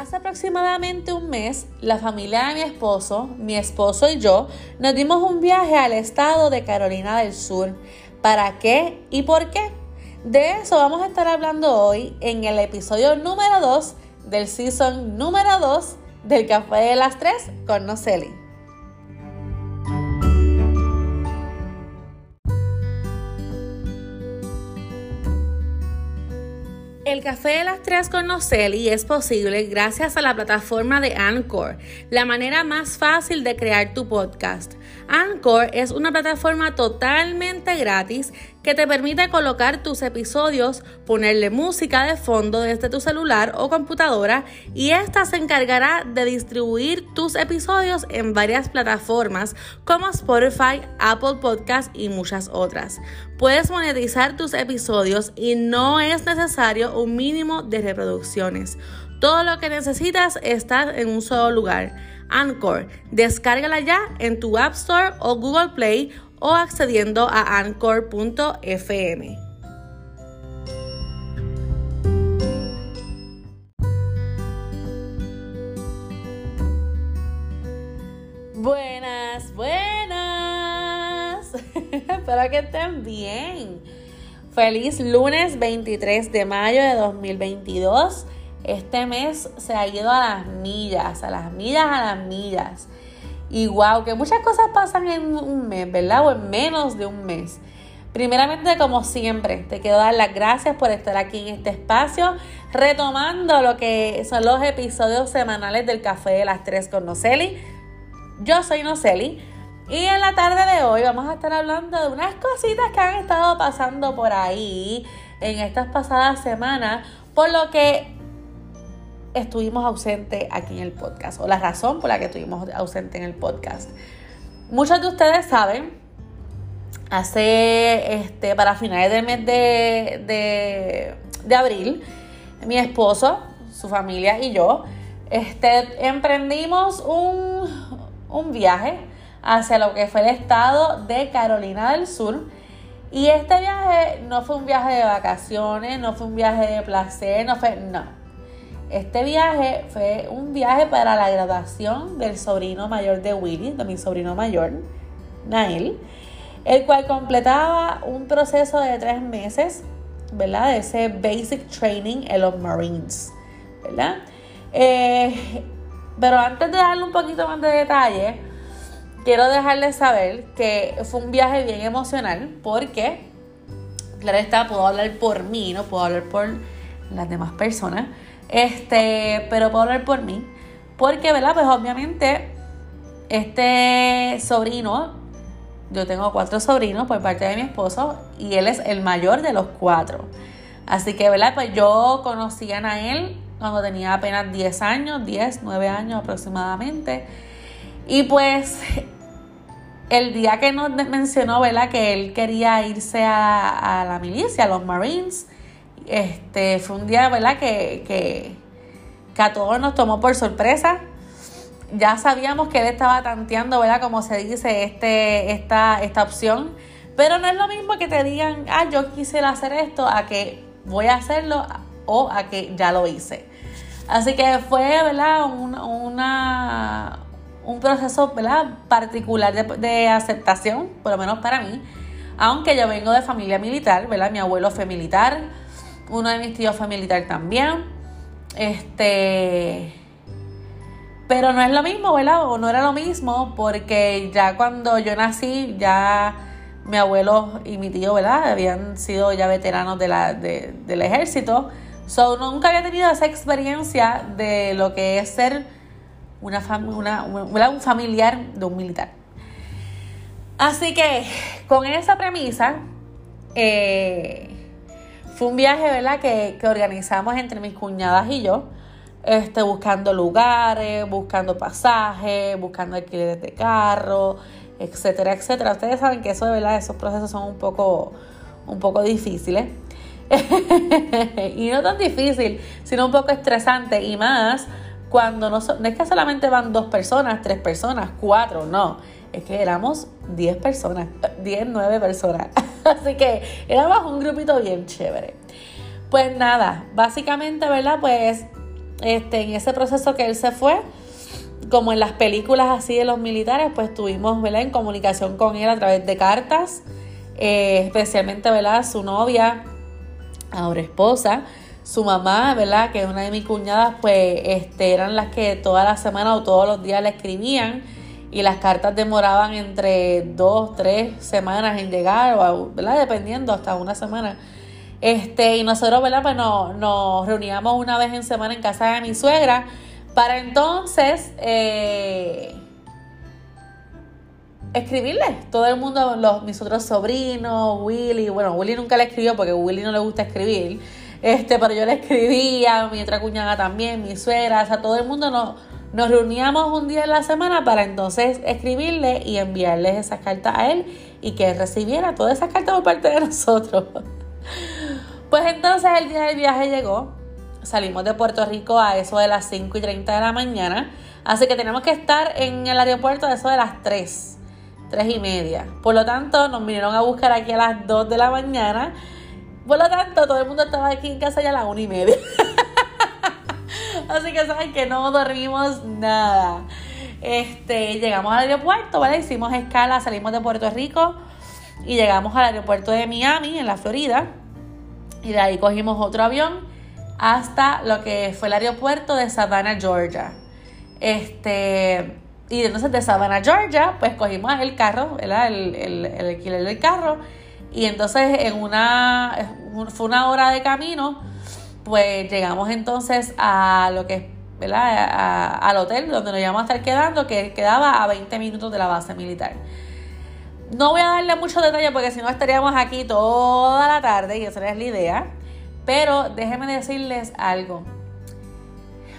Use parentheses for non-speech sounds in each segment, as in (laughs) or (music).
Hace aproximadamente un mes, la familia de mi esposo, mi esposo y yo nos dimos un viaje al estado de Carolina del Sur. ¿Para qué y por qué? De eso vamos a estar hablando hoy en el episodio número 2 del season número 2 del Café de las 3 con Noceli. El café de las tres con Noceli es posible gracias a la plataforma de Anchor, la manera más fácil de crear tu podcast. Anchor es una plataforma totalmente gratis que te permite colocar tus episodios, ponerle música de fondo desde tu celular o computadora y esta se encargará de distribuir tus episodios en varias plataformas como Spotify, Apple Podcast y muchas otras. Puedes monetizar tus episodios y no es necesario un mínimo de reproducciones. Todo lo que necesitas está en un solo lugar. Anchor. Descárgala ya en tu App Store o Google Play o accediendo a anchor.fm. Buenas, buenas. (laughs) Espero que estén bien. Feliz lunes 23 de mayo de 2022. Este mes se ha ido a las millas, a las millas, a las millas. Y wow, que muchas cosas pasan en un mes, ¿verdad? O en menos de un mes. Primeramente, como siempre, te quiero dar las gracias por estar aquí en este espacio, retomando lo que son los episodios semanales del Café de las Tres con Noceli. Yo soy Noceli y en la tarde de hoy vamos a estar hablando de unas cositas que han estado pasando por ahí en estas pasadas semanas, por lo que estuvimos ausentes aquí en el podcast o la razón por la que estuvimos ausentes en el podcast. Muchos de ustedes saben, hace este, para finales del mes de, de, abril, mi esposo, su familia y yo este, emprendimos un, un viaje hacia lo que fue el estado de Carolina del Sur. Y este viaje no fue un viaje de vacaciones, no fue un viaje de placer, no fue, no este viaje fue un viaje para la graduación del sobrino mayor de Willy, de mi sobrino mayor, Nael, el cual completaba un proceso de tres meses, ¿verdad? De ese basic training en los Marines, ¿verdad? Eh, pero antes de darle un poquito más de detalle, quiero dejarles saber que fue un viaje bien emocional porque, claro está, puedo hablar por mí, no puedo hablar por las demás personas. Este, pero puedo hablar por mí. Porque, ¿verdad? Pues obviamente, este sobrino, yo tengo cuatro sobrinos por parte de mi esposo y él es el mayor de los cuatro. Así que, ¿verdad? Pues yo conocí a él cuando tenía apenas 10 años, 10, 9 años aproximadamente. Y pues el día que nos mencionó, ¿verdad? Que él quería irse a, a la milicia, a los Marines, este, fue un día, ¿verdad? Que, que, a todos nos tomó por sorpresa. Ya sabíamos que él estaba tanteando, ¿verdad? Como se dice, este, esta, esta opción. Pero no es lo mismo que te digan, ah, yo quisiera hacer esto, a que voy a hacerlo o a que ya lo hice. Así que fue, ¿verdad? una, un proceso, ¿verdad? Particular de, de, aceptación, por lo menos para mí. Aunque yo vengo de familia militar, ¿verdad? Mi abuelo fue militar, uno de mis tíos fue militar también. Este. Pero no es lo mismo, ¿verdad? O no era lo mismo, porque ya cuando yo nací, ya mi abuelo y mi tío, ¿verdad? Habían sido ya veteranos de la, del ejército. So, nunca había tenido esa experiencia de lo que es ser una, una, un familiar de un militar. Así que con esa premisa, eh, fue un viaje, ¿verdad?, que, organizamos entre mis cuñadas y yo, este, buscando lugares, buscando pasajes, buscando alquileres de carro, etcétera, etcétera. Ustedes saben que eso, verdad, esos procesos son un poco, un poco difíciles. (laughs) y no tan difícil, sino un poco estresante y más cuando no, no es que solamente van dos personas, tres personas, cuatro, no es que éramos 10 personas, 10, 9 personas. (laughs) Así que éramos un grupito bien chévere. Pues nada, básicamente, ¿verdad? Pues este, en ese proceso que él se fue, como en las películas así de los militares, pues estuvimos ¿verdad? en comunicación con él a través de cartas, eh, especialmente ¿verdad? su novia, ahora esposa, su mamá, ¿verdad? Que es una de mis cuñadas, pues este, eran las que toda la semana o todos los días le escribían y las cartas demoraban entre dos, tres semanas en llegar, ¿verdad? Dependiendo, hasta una semana. Este, y nosotros, ¿verdad? Pues nos, reuníamos una vez en semana en casa de mi suegra para entonces eh, escribirle. Todo el mundo, los, mis otros sobrinos, Willy, bueno, Willy nunca le escribió porque a Willy no le gusta escribir. Este, pero yo le escribía, mi otra cuñada también, mi suegra, o sea, todo el mundo nos, nos reuníamos un día en la semana para entonces escribirle y enviarles esas cartas a él y que él recibiera todas esas cartas por parte de (laughs) nosotros. Pues entonces el día del viaje llegó, salimos de Puerto Rico a eso de las 5 y 30 de la mañana, así que tenemos que estar en el aeropuerto a eso de las 3, 3 y media. Por lo tanto, nos vinieron a buscar aquí a las 2 de la mañana por lo tanto, todo el mundo estaba aquí en casa ya a las una y media. (laughs) Así que saben que no dormimos nada. Este, llegamos al aeropuerto, ¿vale? Hicimos escala, salimos de Puerto Rico y llegamos al aeropuerto de Miami, en la Florida. Y de ahí cogimos otro avión hasta lo que fue el aeropuerto de Savannah, Georgia. Este, y entonces de Savannah, Georgia, pues cogimos el carro, ¿verdad? El, el, el alquiler del carro y entonces en una, fue una hora de camino, pues llegamos entonces a lo que es, ¿verdad? al hotel donde nos íbamos a estar quedando, que quedaba a 20 minutos de la base militar. No voy a darle mucho detalle porque si no estaríamos aquí toda la tarde y esa es la idea. Pero déjenme decirles algo.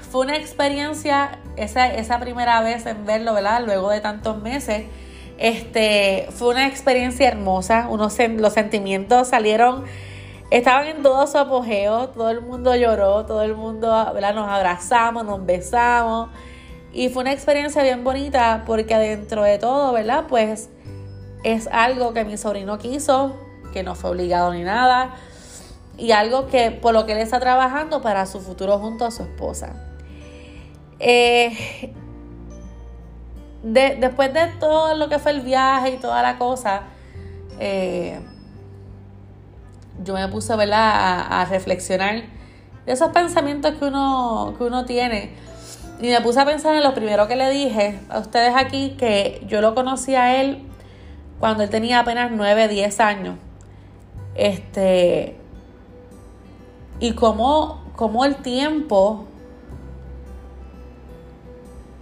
Fue una experiencia, esa, primera vez en verlo, ¿verdad? Luego de tantos meses este, fue una experiencia hermosa, los sentimientos salieron, estaban en todo su apogeo, todo el mundo lloró, todo el mundo nos abrazamos, nos besamos y fue una experiencia bien bonita porque adentro de todo, ¿verdad? Pues es algo que mi sobrino quiso, que no fue obligado ni nada y algo que por lo que él está trabajando para su futuro junto a su esposa. Eh, después de todo lo que fue el viaje y toda la cosa, eh, yo me puse A, reflexionar de esos pensamientos que uno, que uno tiene. Y me puse a pensar en lo primero que le dije a ustedes aquí, que yo lo conocí a él cuando él tenía apenas 9, 10 años. Este. Y cómo, cómo el tiempo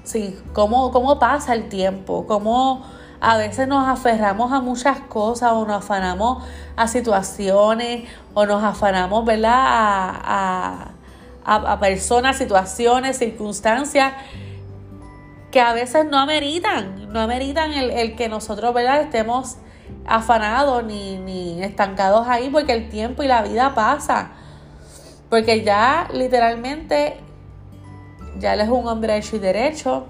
Sí, cómo, cómo pasa el tiempo, cómo a veces nos aferramos a muchas cosas o nos afanamos a situaciones o nos afanamos, ¿verdad? A, a, personas, situaciones, circunstancias que a veces no ameritan, no ameritan el, el que nosotros, ¿verdad? Estemos afanados ni, ni estancados ahí porque el tiempo y la vida pasa. Porque ya literalmente ya él es un hombre hecho y derecho,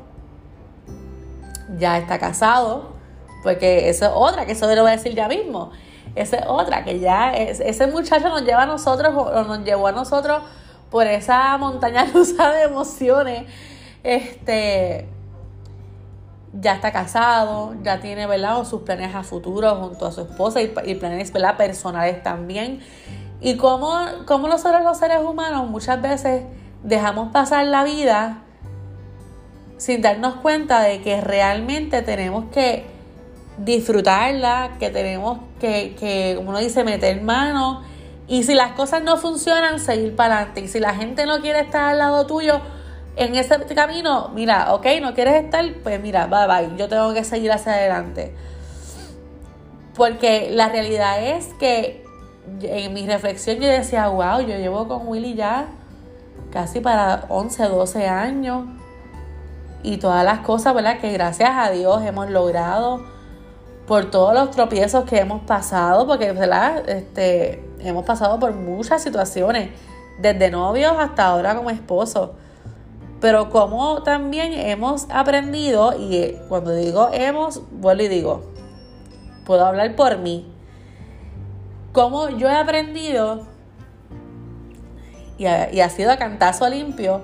ya está casado, porque eso es otra, que eso te lo voy a decir ya mismo. Esa es otra, que ya ese muchacho nos lleva a nosotros, o nos llevó a nosotros por esa montaña (laughs) rusa de emociones. Este ya está casado, ya tiene ¿verdad? sus planes a futuro junto a su esposa y, planes ¿verdad? personales también. Y como, como nosotros los seres humanos muchas veces dejamos pasar la vida sin darnos cuenta de que realmente tenemos que disfrutarla, que tenemos que, que como uno dice, meter mano. Y si las cosas no funcionan, seguir para adelante. Y si la gente no quiere estar al lado tuyo en ese camino, mira, ok, no quieres estar, pues mira, bye bye, yo tengo que seguir hacia adelante. Porque la realidad es que en mi reflexión yo decía, wow, yo llevo con Willy ya casi para 11, 12 años. Y todas las cosas, ¿verdad? Que gracias a Dios hemos logrado por todos los tropiezos que hemos pasado, porque, ¿verdad? Este, hemos pasado por muchas situaciones, desde novios hasta ahora como esposos. Pero como también hemos aprendido, y cuando digo hemos, vuelvo y digo, puedo hablar por mí, como yo he aprendido y ha, sido a cantazo limpio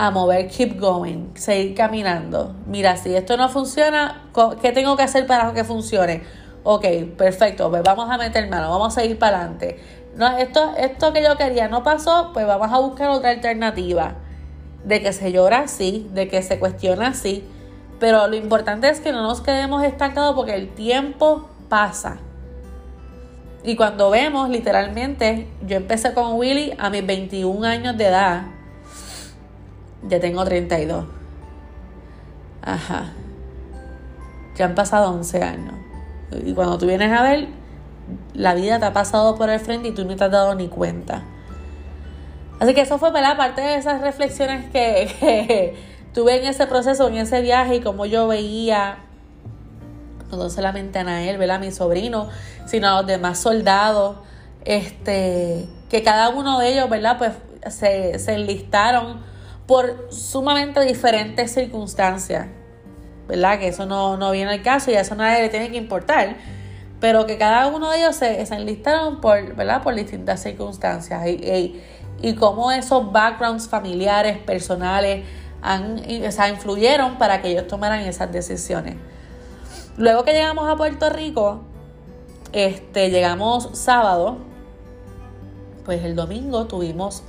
a mover, keep going, seguir caminando. Mira, si esto no funciona, ¿qué tengo que hacer para que funcione? Ok, perfecto, pues vamos a meter mano, vamos a seguir para adelante. No, esto, esto que yo quería no pasó, pues vamos a buscar otra alternativa. De que se llora así, de que se cuestiona así. Pero lo importante es que no nos quedemos estancados porque el tiempo pasa. Y cuando vemos, literalmente, yo empecé con Willy a mis 21 años de edad ya tengo 32. Ajá. Ya han pasado 11 años. Y cuando tú vienes a ver, la vida te ha pasado por el frente y tú no te has dado ni cuenta. Así que eso fue la parte de esas reflexiones (laughs) que, tuve en ese proceso, en ese viaje y como yo veía no solamente a Nael, ¿verdad? mi sobrino, sino a los demás soldados, este, que cada uno de ellos, ¿verdad? Pues se, se enlistaron por sumamente diferentes circunstancias, ¿verdad? Que eso no, viene al caso y a eso nadie le tiene que importar, pero que cada uno de ellos se, enlistaron por, ¿verdad? por distintas circunstancias y, y, cómo esos backgrounds familiares, personales, han, o influyeron para que ellos tomaran esas decisiones. Luego que llegamos a Puerto Rico, este, llegamos sábado, pues el domingo tuvimos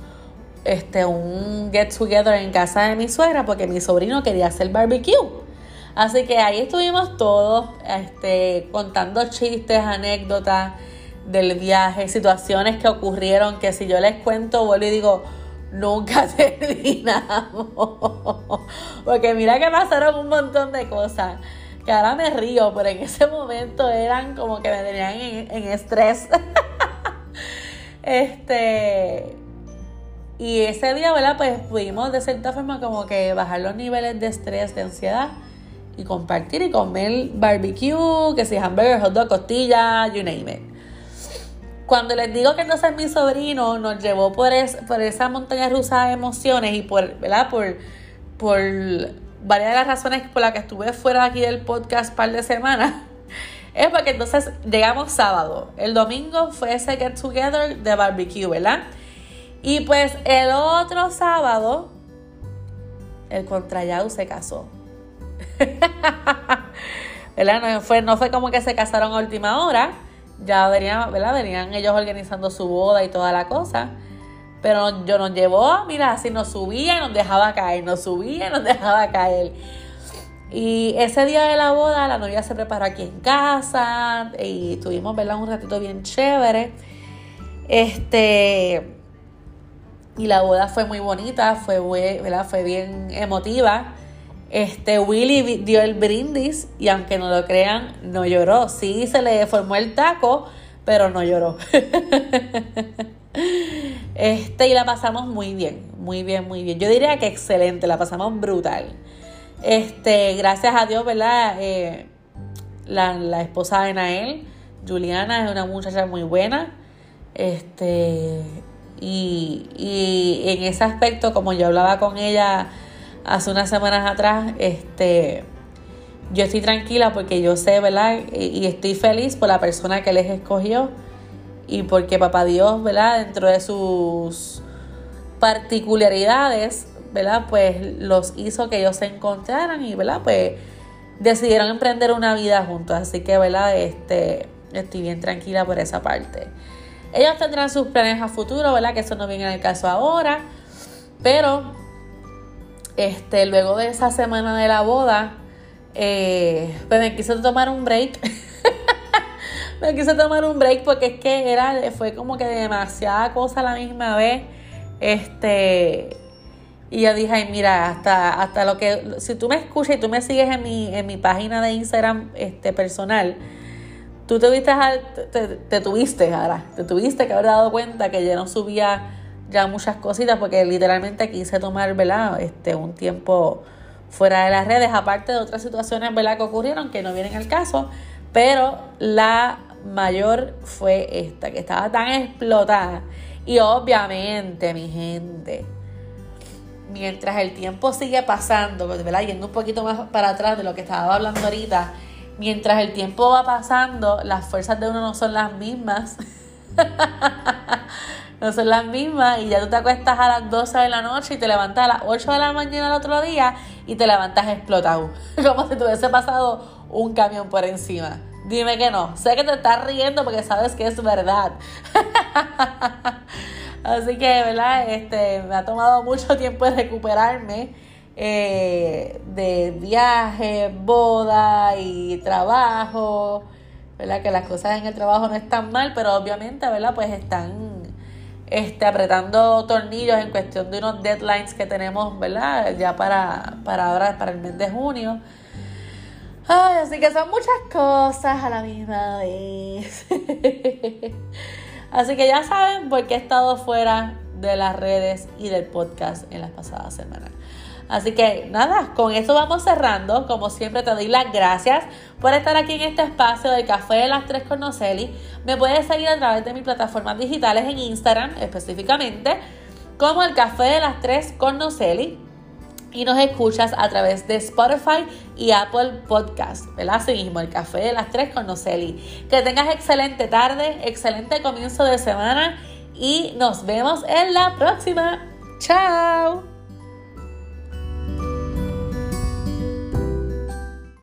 este, un get together en casa de mi suegra porque mi sobrino quería hacer barbecue. Así que ahí estuvimos todos este, contando chistes, anécdotas del viaje, situaciones que ocurrieron que si yo les cuento, vuelvo y digo, nunca (laughs) terminamos. Porque mira que pasaron un montón de cosas. Que ahora me río, pero en ese momento eran como que me tenían en, en estrés. (laughs) este y ese día, ¿verdad? Pues pudimos de cierta forma como que bajar los niveles de estrés, de ansiedad y compartir y comer barbecue, que si hamburger, hot dog, costilla, you name it. Cuando les digo que entonces mi sobrino nos llevó por, esa montaña rusa de emociones y por, ¿verdad? Por, por varias de las razones por las que estuve fuera aquí del podcast un par de semanas, (laughs) es porque entonces llegamos sábado. El domingo fue ese get together de barbecue, ¿verdad? Y pues el otro sábado, el contrayau se casó. (laughs) ¿Verdad? No fue, no fue como que se casaron a última hora. Ya venían, ¿verdad? venían ellos organizando su boda y toda la cosa. Pero yo nos llevó, mira, así nos subía y nos dejaba caer, nos subía y nos dejaba caer. Y ese día de la boda, la novia se preparó aquí en casa y estuvimos, ¿verdad? Un ratito bien chévere. Este y la boda fue muy bonita, fue, ¿verdad? fue bien emotiva. Este, Willy dio el brindis y aunque no lo crean, no lloró. Sí se le formó el taco, pero no lloró. (laughs) este, y la pasamos muy bien, muy bien, muy bien. Yo diría que excelente, la pasamos brutal. Este, gracias a Dios, ¿verdad? Eh, la, la esposa de Nael, Juliana, es una muchacha muy buena. Este, y, y en ese aspecto, como yo hablaba con ella hace unas semanas atrás, este, yo estoy tranquila porque yo sé, ¿verdad? Y, estoy feliz por la persona que les escogió y porque papá Dios, ¿verdad? Dentro de sus particularidades, ¿verdad? Pues los hizo que ellos se encontraran y, ¿verdad? Pues decidieron emprender una vida juntos. Así que, ¿verdad? Este, estoy bien tranquila por esa parte. Ellos tendrán sus planes a futuro, ¿verdad? Que eso no viene en el caso ahora. Pero, este, luego de esa semana de la boda, eh, pues me quise tomar un break. (laughs) me quise tomar un break porque es que era, fue como que demasiada cosa a la misma vez. Este, y yo dije, ay, mira, hasta, hasta lo que, si tú me escuchas y tú me sigues en mi, en mi página de Instagram este, personal, tú te, viste, te, tuviste ahora, te tuviste que haber dado cuenta que ya no subía ya muchas cositas porque literalmente quise tomar, ¿verdad? Este, un tiempo fuera de las redes, aparte de otras situaciones, ¿verdad? Que ocurrieron que no vienen al caso, pero la mayor fue esta, que estaba tan explotada. Y obviamente, mi gente, mientras el tiempo sigue pasando, ¿verdad? Yendo un poquito más para atrás de lo que estaba hablando ahorita, mientras el tiempo va pasando, las fuerzas de uno no son las mismas. (laughs) no son las mismas y ya tú te acuestas a las 12 de la noche y te levantas a las 8 de la mañana el otro día y te levantas explotado, (laughs) como si te hubiese pasado un camión por encima. Dime que no. Sé que te estás riendo porque sabes que es verdad. (laughs) Así que, ¿verdad? Este, me ha tomado mucho tiempo recuperarme eh, de viaje, boda y trabajo. ¿Verdad? Que las cosas en el trabajo no están mal, pero obviamente, ¿verdad? Pues están este, apretando tornillos en cuestión de unos deadlines que tenemos, ¿verdad? Ya para, para ahora, para el mes de junio. Ay, así que son muchas cosas a la misma vez. (laughs) así que ya saben por qué he estado fuera de las redes y del podcast en las pasadas semanas. Así que nada, con eso vamos cerrando. Como siempre te doy las gracias por estar aquí en este espacio del Café de las Tres con Noceli. Me puedes seguir a través de mis plataformas digitales en Instagram específicamente como el Café de las Tres con Noceli y nos escuchas a través de Spotify y Apple Podcast, ¿verdad? Así mismo, el café de las tres con Noceli. Que tengas excelente tarde, excelente comienzo de semana y nos vemos en la próxima. ¡Chao!